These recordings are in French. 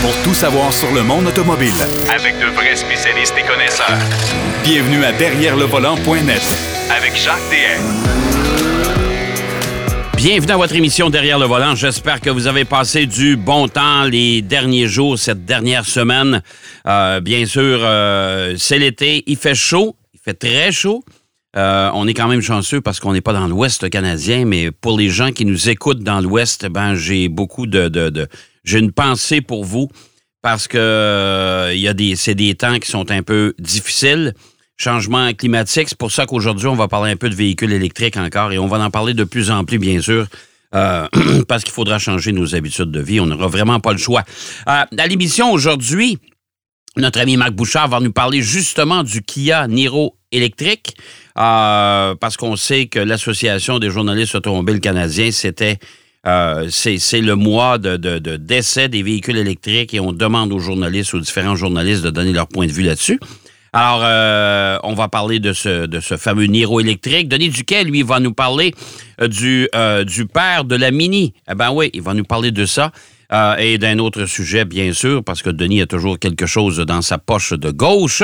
pour tout savoir sur le monde automobile. Avec de vrais spécialistes et connaisseurs. Bienvenue à Derrière le volant.net Avec Jacques DM. Bienvenue à votre émission Derrière le volant. J'espère que vous avez passé du bon temps les derniers jours, cette dernière semaine. Euh, bien sûr, euh, c'est l'été, il fait chaud, il fait très chaud. Euh, on est quand même chanceux parce qu'on n'est pas dans l'Ouest canadien, mais pour les gens qui nous écoutent dans l'Ouest, ben j'ai beaucoup de, de, j'ai une pensée pour vous parce que euh, y a des, c'est des temps qui sont un peu difficiles. Changement climatique, c'est pour ça qu'aujourd'hui on va parler un peu de véhicules électriques encore et on va en parler de plus en plus bien sûr. Euh, parce qu'il faudra changer nos habitudes de vie. On n'aura vraiment pas le choix. à l'émission aujourd'hui, notre ami Marc Bouchard va nous parler justement du Kia Niro électrique. Euh, parce qu'on sait que l'Association des journalistes automobiles canadiens, c'était euh, c'est le mois de, décès des véhicules électriques et on demande aux journalistes, aux différents journalistes de donner leur point de vue là-dessus. Alors, euh, on va parler de ce, fameux Niro électrique. Denis Duquet, lui, va nous parler du, du père de la Mini. Eh ben oui, il va nous parler de ça. et d'un autre sujet, bien sûr, parce que Denis a toujours quelque chose dans sa poche de gauche.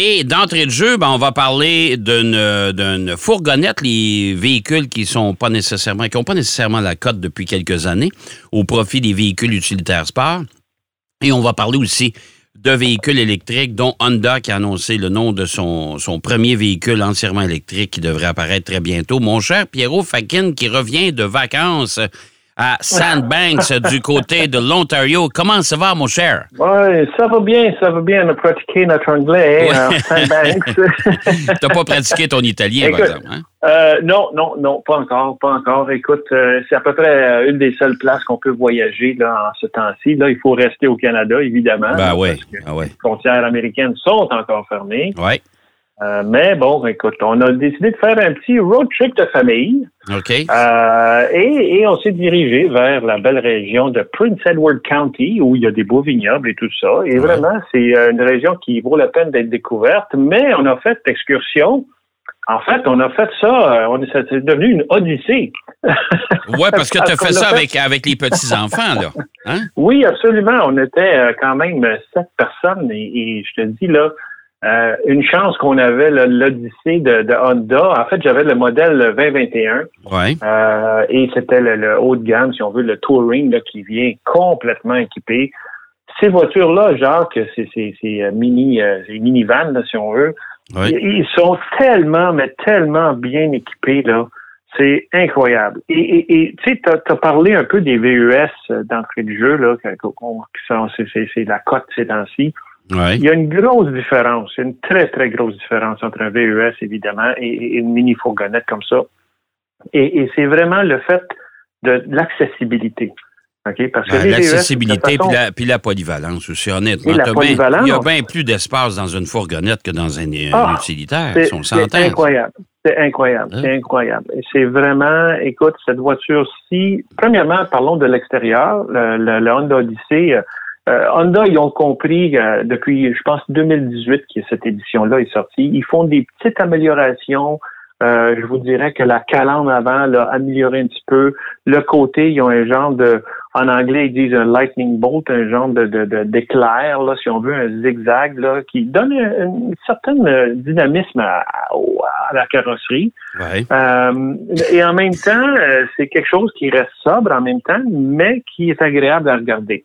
Et d'entrée de jeu, ben, on va parler d'une fourgonnette, les véhicules qui n'ont pas nécessairement la cote depuis quelques années, au profit des véhicules utilitaires sport. Et on va parler aussi de véhicules électriques, dont Honda qui a annoncé le nom de son, son premier véhicule entièrement électrique qui devrait apparaître très bientôt. Mon cher Pierrot Fakin qui revient de vacances à Sandbanks du côté de l'Ontario. Comment ça va, mon cher? Oui, ça va bien, ça va bien. On a pratiqué notre anglais à Sandbanks. T'as pas pratiqué ton italien, par exemple, hein? Euh, non, non, non, pas encore, pas encore. Écoute, euh, c'est à peu près euh, une des seules places qu'on peut voyager là en ce temps-ci. Là, il faut rester au Canada, évidemment. Ben oui, ah Les frontières américaines sont encore fermées. Oui. Euh, mais bon, écoute, on a décidé de faire un petit road trip de famille. OK. Euh, et, on s'est dirigé vers la belle région de Prince Edward County, où il y a des beaux vignobles et tout ça. Et vraiment, c'est euh, une région qui vaut la peine d'être découverte. Mais on a fait l'excursion. En fait, on a fait ça, on c'est devenu une odyssée. ouais, parce que tu as fait ça avec, avec les petits-enfants, là. Hein? Oui, absolument. On était quand même sept personnes et je te dis, là, euh, une chance qu'on avait l'Odyssée de, de, Honda. En fait, j'avais le modèle 2021. Ouais. Euh, et c'était le, haut de gamme, si on veut, le Touring là, qui vient complètement équipé. Ces voitures-là, Jacques, c'est euh, mini, euh, minivan, là, si on veut. Ils, sont tellement, mais tellement bien équipés, là. C'est incroyable. Et tu sais, tu as, parlé un peu des VUS d'entrée de jeu, là, c'est la cote ces temps-ci. Il y a une grosse différence, une très, très grosse différence entre un VES, évidemment, et, une mini-fourgonnette comme ça. Et, c'est vraiment le fait de, l'accessibilité. Parce que ben, L'accessibilité puis, la, polyvalence aussi, honnêtement. il y a bien plus d'espace dans une fourgonnette que dans un, ah, utilitaire. C'est incroyable. C'est incroyable. Hein? C'est incroyable. C'est vraiment, écoute, cette voiture-ci, premièrement, parlons de l'extérieur. Le, le, Honda Odyssey, euh, Honda, ils ont compris euh, depuis, je pense, 2018 que cette édition-là est sortie. Ils font des petites améliorations. Euh, je vous dirais que la calandre avant l'a amélioré un petit peu. Le côté, ils ont un genre de, en anglais, ils disent un lightning bolt, un genre de, d'éclair, là, si on veut, un zigzag, là, qui donne un, certain dynamisme à, la carrosserie. et en même temps, c'est quelque chose qui reste sobre en même temps, mais qui est agréable à regarder.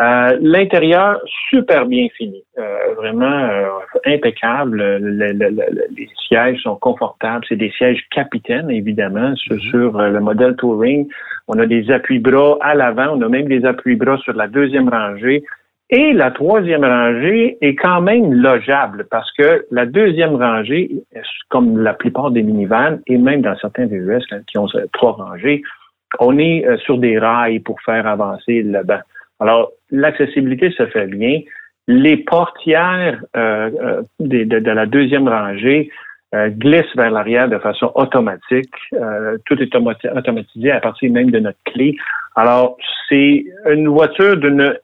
Euh, l'intérieur, super bien fini. Euh, vraiment euh, impeccable. les sièges sont confortables. C'est des sièges capitaines, évidemment, sur, mhm. le modèle Touring. On a des appuis-bras à l'avant. On a même des appuis-bras sur la deuxième rangée. Et la troisième rangée est quand même logeable parce que la deuxième rangée, comme la plupart des minivans et même dans certains VUS qui ont trois rangées, on est sur des rails pour faire avancer le banc. Alors, l'accessibilité se fait bien. Les portières euh, euh de, de, la deuxième rangée euh, glissent vers l'arrière de façon automatique. Euh, tout est automatisé à partir même de notre clé. Alors, c'est une voiture d'une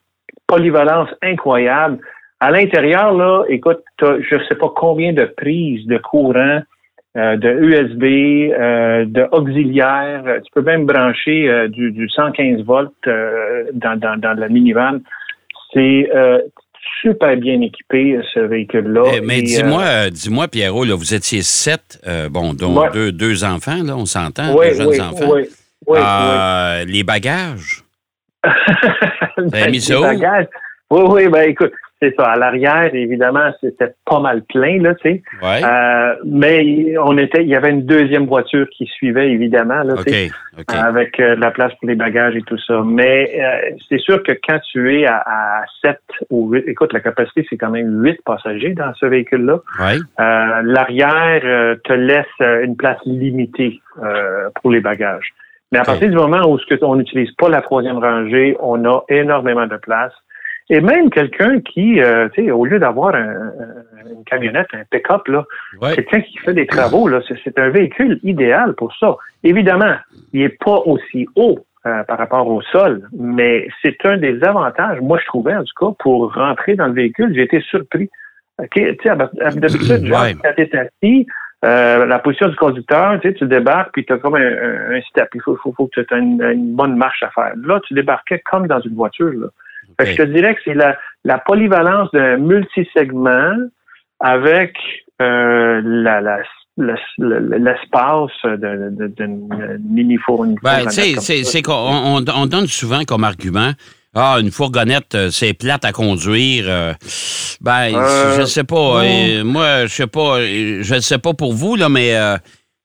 polyvalence incroyable. À l'intérieur, là, écoute, je ne sais pas combien de prises de courant euh, de USB, euh, de auxiliaire. Tu peux même brancher euh, du, du, 115 volts dans, dans, dans, la minivan. C'est euh, super bien équipé, ce véhicule-là. Eh, mais dis-moi, euh, euh, dis-moi, Pierrot, là, vous étiez sept, euh, bon, dont Ouais. deux, deux enfants, là, on s'entend, oui, deux jeunes oui, enfants. oui, oui, Euh, Les bagages? oui. Ça Les bagages. Oui, oui, ben écoute, c'est ça. À l'arrière, évidemment, c'était pas mal plein, là, tu sais. Euh, mais on était, il y avait une deuxième voiture qui suivait, évidemment, là, avec euh, de la place pour les bagages et tout ça. Mais euh, c'est sûr que quand tu es à, à 7 ou 8, écoute, la capacité, c'est quand même 8 passagers dans ce véhicule-là. L'arrière te laisse une place limitée pour les bagages. Mais à partir du moment où on n'utilise pas la troisième rangée, on a énormément de place. Et même quelqu'un qui, euh, tu sais, au lieu d'avoir un- un- une camionnette, un pick-up, là, Ouais. quelqu'un qui fait des travaux, là, c'est, c'est un véhicule idéal pour ça. Évidemment, il n'est pas aussi haut euh, par rapport au sol, mais c'est un des avantages, moi je trouvais en tout cas, pour rentrer dans le véhicule, j'ai été surpris. OK, tu sais, hab- hab- d'habitude, genre, Ouais. quand tu es assis, euh, la position du conducteur, tu sais, tu débarques, puis tu as comme un, un- un step. Il faut, faut, faut que tu aies une, une bonne marche à faire. Là, tu débarquais comme dans une voiture. Là. Je te dirais que c'est la, la polyvalence d'un multisegment avec euh, la, la, l'espace d'une mini fourniture. Ben, c'est- qu'on on, on donne souvent comme argument. Ah, une fourgonnette, euh, c'est plate à conduire. euh, ben, Euh, je sais pas. euh, moi, je sais pas. Je sais pas pour vous, là, mais euh,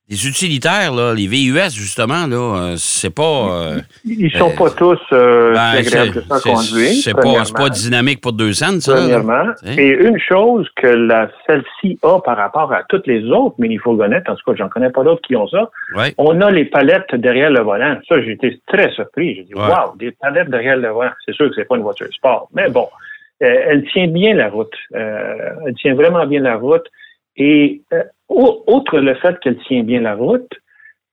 les utilitaires, là, les VUS, justement, là, euh, c'est pas. euh, Ils sont euh, pas tous euh, ben, agréables à c'est- conduire. c'est pas, c'est pas dynamique pour deux cents, ça. Premièrement. Et une chose que la celle-ci a par rapport à toutes les autres mini-fourgonnettes, en tout cas, j'en connais pas d'autres qui ont ça, Ouais. on a les palettes derrière le volant. Ça, j'ai été très surpris. J'ai dit, Ouais. wow, des palettes derrière le volant. C'est sûr que c'est pas une voiture sport. Mais bon, euh, elle tient bien la route. Euh, elle tient vraiment bien la route. Et euh, outre le fait qu'elle tient bien la route,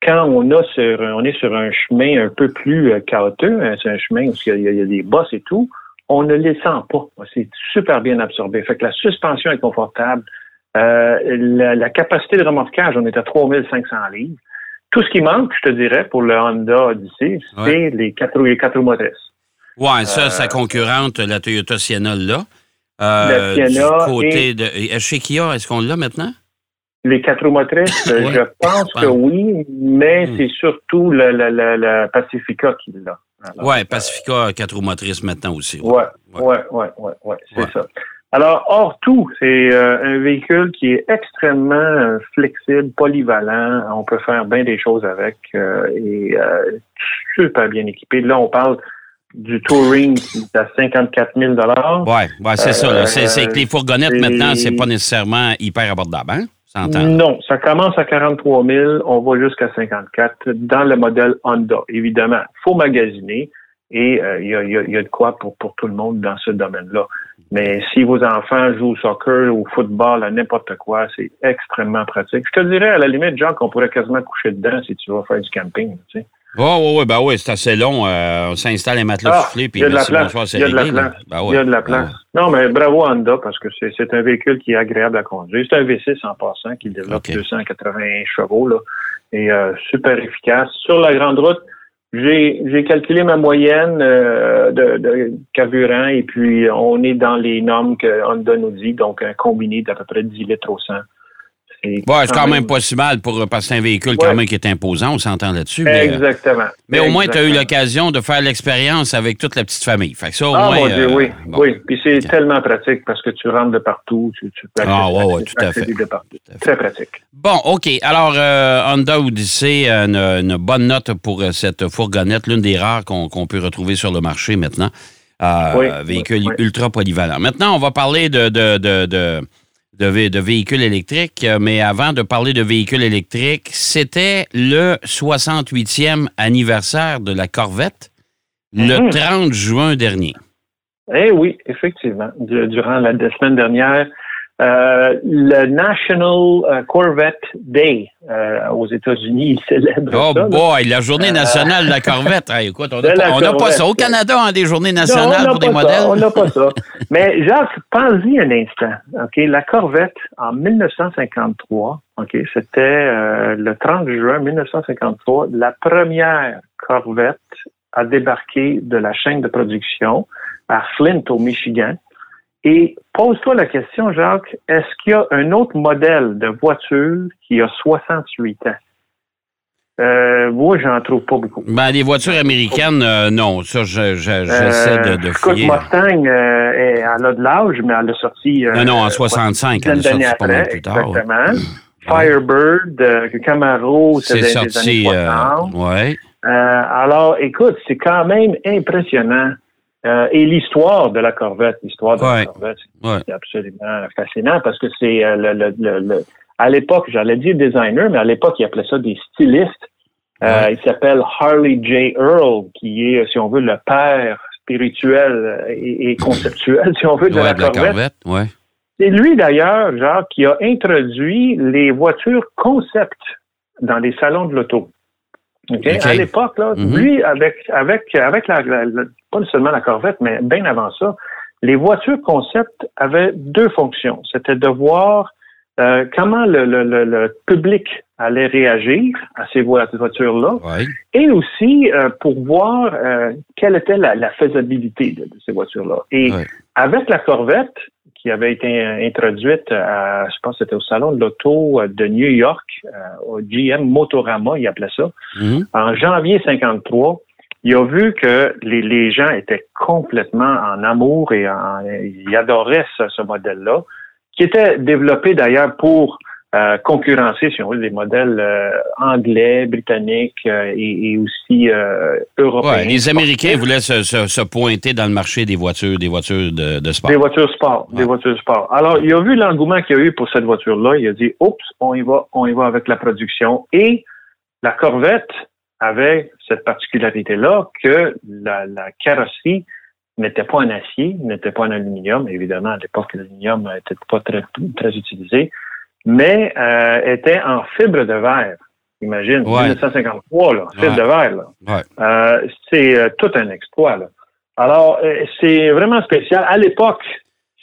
quand on a sur, on est sur un chemin un peu plus euh, chaotique, hein, c'est un chemin où il y, a, il y a des bosses et tout, on ne les sent pas. C'est super bien absorbé. Fait que la suspension est confortable. Euh, la, la capacité de remorquage, on est à 3500 livres. Tout ce qui manque, je te dirais, pour le Honda Odyssey, c'est Ouais. les quatre les quatre roues motrices. Ouais, ça, Euh, ça concurrente la Toyota Sienna, là. Euh, La Sienna du côté et- de. Chez Kia, est-ce qu'on l'a maintenant? Les quatre roues motrices, euh, Ouais. je pense que oui, mais Hmm. c'est surtout le, le, le, le Pacifica qui l'a. Alors, Ouais, Pacifica, quatre roues motrices maintenant aussi. Ouais, ouais, ouais, ouais, c'est ça. Alors, hors tout, c'est euh, un véhicule qui est extrêmement euh, flexible, polyvalent. On peut faire bien des choses avec euh, et euh, super bien équipé. Là, on parle du touring qui est à 54 000 Ouais, ouais, c'est ça. C'est, que les fourgonnettes, maintenant, c'est pas nécessairement hyper abordable, hein? Non, ça commence à 43 000, on va jusqu'à 54 dans le modèle Honda. Évidemment, faut magasiner et euh, il y, a, y y a de quoi pour, pour tout le monde dans ce domaine-là. Mais si vos enfants jouent au soccer, au football, à n'importe quoi, c'est extrêmement pratique. Je te dirais, à la limite, Jean, qu'on pourrait quasiment coucher dedans si tu vas faire du camping. Tu sais. Oh, ouais, ouais, ben ouais, c'est assez long. euh, on s'installe un matelas Ah, soufflé, puis il y a de la place. Il y a de la place. Ben ouais. Il y a de la Ben place. Non, mais bravo Honda parce que c'est un véhicule qui est agréable à conduire. C'est un V6 en passant qui développe Ok. 280 chevaux là, et euh, super efficace. Sur la grande route, j'ai j'ai calculé ma moyenne euh, de, de carburant et puis on est dans les normes que Honda nous dit, donc un combiné d'à peu près 10 litres au 100. C'est Ouais, quand même pas si mal pour, parce que c'est un véhicule Ouais. quand même qui est imposant, on s'entend là-dessus. Mais, euh, Exactement. mais au moins, tu as eu l'occasion de faire l'expérience avec toute la petite famille. Fait que ça, au Ah, moins. mon Dieu, euh, oui. bon. Oui. Puis c'est tellement pratique parce que tu rentres de partout. Tu, tu peux Ah, ouais, ouais, tout à fait. de partout. Tout à fait. Très pratique. Bon, OK. Alors, euh, Honda Odyssey, euh, une, une bonne note pour euh, cette fourgonnette, l'une des rares qu'on qu'on peut retrouver sur le marché maintenant. Euh, Oui, véhicule oui. ultra polyvalent. Maintenant, on va parler de, de, de, de, de vé- de véhicules électriques, euh, mais avant de parler de véhicules électriques, c'était le 68e anniversaire de la Corvette, le Mhm. 30 juin dernier. Eh oui, effectivement. Du- Durant la semaine dernière, euh, le National euh, Corvette Day euh, aux États-Unis, ils célèbrent Oh ça. boy, la journée nationale de la Corvette. Hey, écoute, on n'a la pas, ça. Au Canada, on a des journées nationales on n'a pour des modèles. on n'a pas ça. Mais Jacques, pense-y un instant. Ok, La Corvette, en 1953, ok, c'était euh, le 30 juin 1953, la première Corvette à débarquer de la chaîne de production à Flint, au Michigan. Et pose-toi la question, Jacques, est-ce qu'il y a un autre modèle de voiture qui a 68 ans? Euh, moi, j'en trouve pas beaucoup. Ben, les voitures américaines, euh, non. Ça, j'essaie de, de écoute, Mustang, euh, elle a de l'âge, mais elle a sorti... non, non, en 65, elle a sorti pas mal plus tard. Exactement. Firebird, Camaro, c'est des, années 60. ouais. alors, écoute, c'est quand même impressionnant. Et l'histoire de la Corvette, l'histoire de la Corvette, c'est absolument fascinant parce que c'est le, le, le à l'époque, j'allais dire designer, mais à l'époque, ils appelaient ça des stylistes. Euh, il s'appelle Harley J. Earl, qui est, si on veut, le père spirituel et, conceptuel, si on veut, de la, Corvette. C'est lui, d'ailleurs, genre, qui a introduit les voitures concept dans les salons de l'auto. À l'époque, là, mm-hmm. lui, avec, avec, avec la, pas seulement la Corvette, mais bien avant ça, les voitures concept avaient deux fonctions. C'était de voir euh, comment le, le, le, public allait réagir à ces voitures-là, et aussi euh, pour voir euh, quelle était la, la faisabilité de, ces voitures-là. Et avec la Corvette, qui avait été introduite, à, je pense que c'était au Salon de l'Auto de New York, au GM Motorama, il appelait ça, mm-hmm. en janvier 53, il a vu que les, les, gens étaient complètement en amour et en, ils adoraient ce, ce modèle-là qui était développé d'ailleurs pour euh, concurrencer, si on veut, les modèles euh, anglais, britanniques euh, et, aussi européens. les Américains voulaient se, pointer dans le marché des voitures, des voitures de, sport. Des voitures sport, des voitures sport. Alors, il a vu l'engouement qu'il y a eu pour cette voiture-là. Il a dit, oups, on y va, on y va avec la production. Et la Corvette avait cette particularité-là que la, la carrosserie n'était pas en acier, n'était pas en aluminium. Évidemment, à l'époque, l'aluminium n'était pas très, très utilisé, mais euh, était en fibre de verre. Imagine, 1953, là, fibre de verre. Là. Euh, c'est euh, tout un exploit. Là. Alors, c'est vraiment spécial. À l'époque,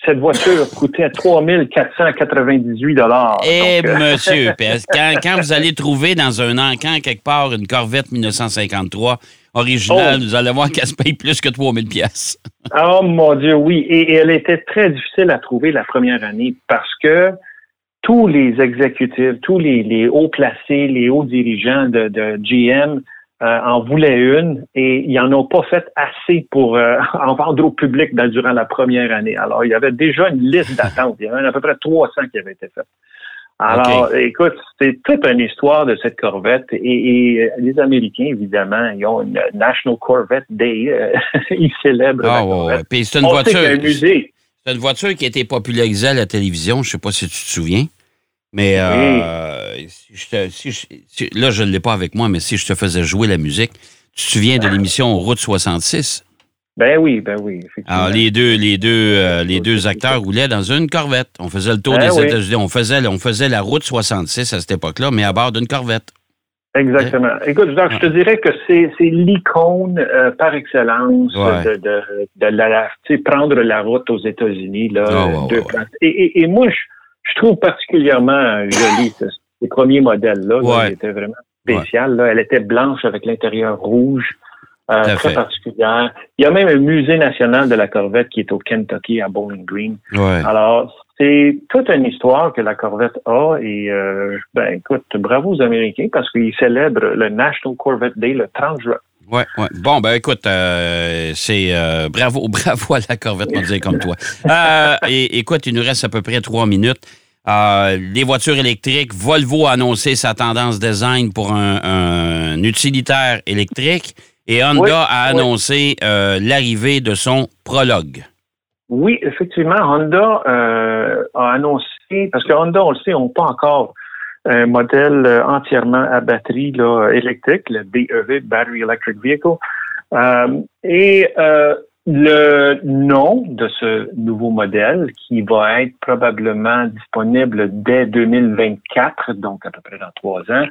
cette voiture coûtait 3498 dollars. Eh, monsieur, quand, quand vous allez trouver dans un encan quelque part une Corvette 1953 originale, oh. vous allez voir qu'elle se paye plus que 3000 pièces. oh mon Dieu, oui. Et, elle était très difficile à trouver la première année parce que tous les exécutifs, tous les, hauts placés, les hauts dirigeants de, GM euh, en voulaient une et ils n'en ont pas fait assez pour euh, en vendre au public durant la première année. Alors, il y avait déjà une liste d'attente. Il y avait à peu près 300 qui avaient été faites. Alors, écoute, c'est toute une histoire de cette Corvette et, les Américains, évidemment, ils ont une National Corvette Day. Euh, ils célèbrent la Corvette. Puis c'est une voiture. C'est une voiture qui a été popularisée à la télévision. Je ne sais pas si tu te souviens. Mais euh, là, je ne l'ai pas avec moi, mais si je te faisais jouer la musique, tu te souviens de l'émission Route 66? Ben oui, ben oui. Alors, les deux, les deux, euh, les deux acteurs roulaient dans une corvette. On faisait le tour ben des États-Unis. On faisait, on faisait la route 66 à cette époque-là, mais à bord d'une corvette. Exactement. Écoute, je te dirais que c'est l'icône euh, par excellence de, de, de, la, prendre la route aux États-Unis. là. Ah, et, et, moi, je, trouve particulièrement joli ce, ces premiers modèles-là. Là, étaient vraiment spécial. Là. Elle était blanche avec l'intérieur rouge. Euh, très particulière. Il y a même un musée national de la Corvette qui est au Kentucky à Bowling Green. Alors, c'est toute une histoire que la Corvette a et euh, ben écoute, bravo aux Américains parce qu'ils célèbrent le National Corvette Day le 30 juin. Ouais, ouais. Bon, ben écoute, euh, c'est bravo, bravo à la Corvette, on dire comme toi. et écoute, il nous reste à peu près trois minutes. les voitures électriques, Volvo a annoncé sa tendance design pour un utilitaire électrique. Et Honda a annoncé euh, l'arrivée de son prologue. Oui, effectivement, Honda euh, a annoncé, parce que Honda, on le sait, n'a pas encore un modèle euh, entièrement à batterie là, électrique, le BEV, Battery Electric Vehicle. et le nom de ce nouveau modèle, qui va être probablement disponible dès 2024, donc à peu près dans trois ans,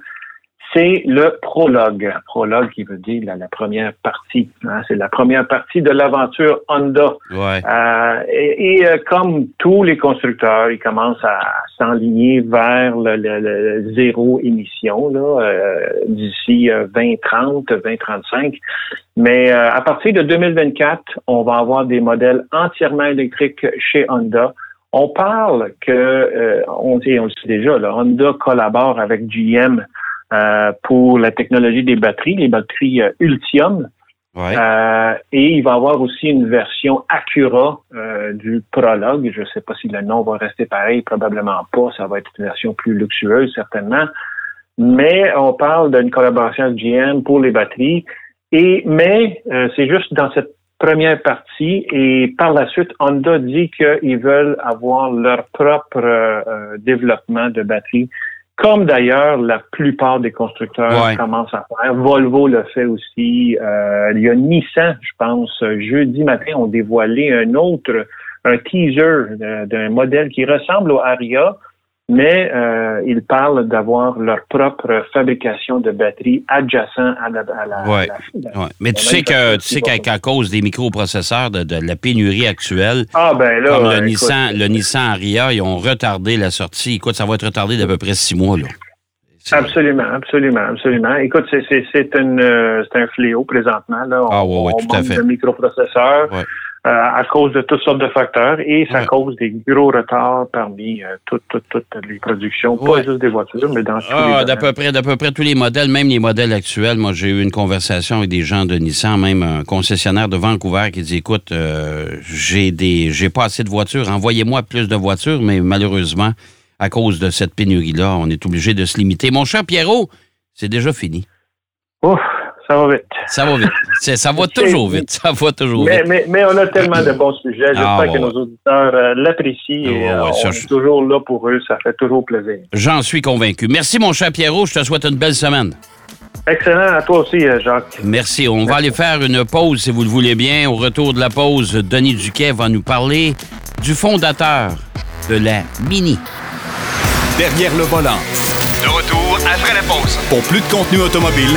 c'est le prologue. Prologue qui veut dire la, première partie. Hein. c'est la première partie de l'aventure Honda. Euh, et, euh, comme tous les constructeurs, ils commencent à s'enligner vers le, zéro émission là, euh, d'ici 2030, 2035. Mais à partir de 2024, on va avoir des modèles entièrement électriques chez Honda. On parle que, on, on le sait déjà, là, Honda collabore avec GM euh, pour la technologie des batteries, les batteries euh, Ultium. Euh, et il va y avoir aussi une version Acura du Prologue. Je ne sais pas si le nom va rester pareil, probablement pas. Ça va être une version plus luxueuse, certainement. Mais on parle d'une collaboration avec GM pour les batteries. Et mais c'est juste dans cette première partie et par la suite, Honda dit qu'ils veulent avoir leur propre développement de batteries comme d'ailleurs la plupart des constructeurs commencent à faire. Volvo le fait aussi. Euh, il y a Nissan, je pense, jeudi matin, ont dévoilé un autre, un teaser d'un modèle qui ressemble au Aria, mais euh, ils parlent d'avoir leur propre fabrication de batteries adjacent à la. À la, ouais. Mais tu sais que tu sais qu'à cause des microprocesseurs de, de, la pénurie actuelle, ah, ben comme le Nissan, le Nissan Aria, ils ont retardé la sortie. Écoute, ça va être retardé d'à peu près six mois là. Absolument, absolument, absolument. Écoute, c'est c'est euh, un fléau présentement là. ah oui, oui, tout à fait. De microprocesseurs. Euh, à cause de toutes sortes de facteurs et ça cause des gros retards parmi euh, toutes, toutes, toutes les productions, pas juste des voitures, mais dans tous ah, d'à peu près, d'à peu près tous les modèles, même les modèles actuels. Moi, j'ai eu une conversation avec des gens de Nissan, même un concessionnaire de Vancouver qui dit écoute, euh, j'ai des j'ai pas assez de voitures, envoyez-moi plus de voitures, mais malheureusement, à cause de cette pénurie-là, on est obligé de se limiter. Mon cher Pierrot, c'est déjà fini. Ouf, ça va vite. Ça va vite. ça va toujours vite. Ça va toujours mais, vite. Mais, mais, on a tellement de bons sujets. J'espère ah, que nos auditeurs euh, l'apprécient et euh, on est toujours là pour eux. Ça fait toujours plaisir. J'en suis convaincu. Merci, mon cher Pierrot. Je te souhaite une belle semaine. Excellent. À toi aussi, euh, Jacques. Merci. On va aller faire une pause, si vous le voulez bien. Au retour de la pause, Denis Duquet va nous parler du fondateur de la Mini. Derrière le volant. De retour après la pause. Pour plus de contenu automobile,